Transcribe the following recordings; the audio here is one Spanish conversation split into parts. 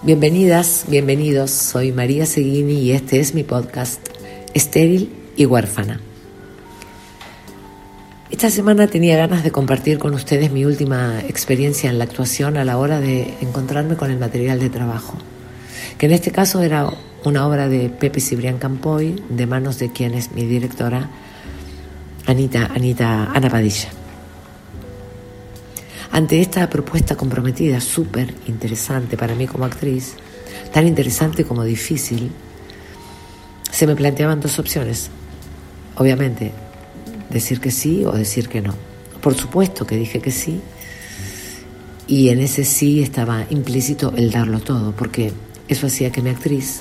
Bienvenidas, bienvenidos. Soy María Seguini y este es mi podcast Estéril y huérfana. Esta semana tenía ganas de compartir con ustedes mi última experiencia en la actuación a la hora de encontrarme con el material de trabajo, que en este caso era una obra de Pepe Cibrián Campoy, de manos de quien es mi directora, Anita, Anita Ana Padilla. Ante esta propuesta comprometida, súper interesante para mí como actriz, tan interesante como difícil, se me planteaban dos opciones. Obviamente, decir que sí o decir que no. Por supuesto que dije que sí, y en ese sí estaba implícito el darlo todo, porque eso hacía que mi actriz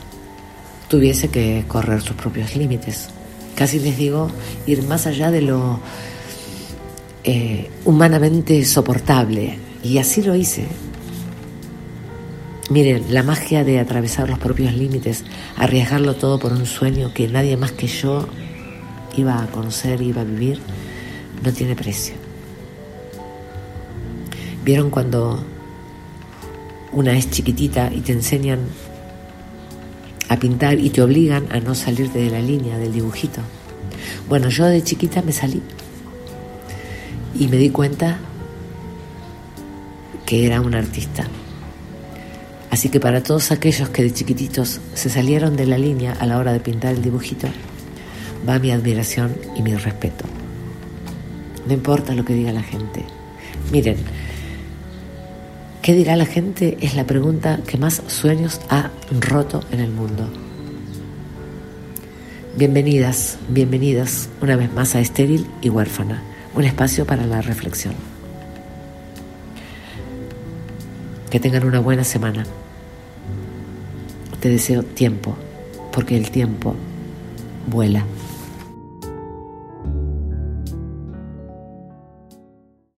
tuviese que correr sus propios límites. Casi les digo, ir más allá de lo eh, humanamente soportable. Y así lo hice. Miren, la magia de atravesar los propios límites, arriesgarlo todo por un sueño que nadie más que yo iba a conocer, iba a vivir, no tiene precio. ¿Vieron cuando una es chiquitita y te enseñan a pintar y te obligan a no salirte de la línea del dibujito? Bueno, yo de chiquita me salí y me di cuenta que era un artista. Así que para todos aquellos que de chiquititos se salieron de la línea a la hora de pintar el dibujito, va mi admiración y mi respeto. No importa lo que diga la gente. Miren, ¿qué dirá la gente? Es la pregunta que más sueños ha roto en el mundo. Bienvenidas, bienvenidas una vez más a Estéril y Huérfana un espacio para la reflexión. Que tengan una buena semana. Te deseo tiempo, porque el tiempo vuela.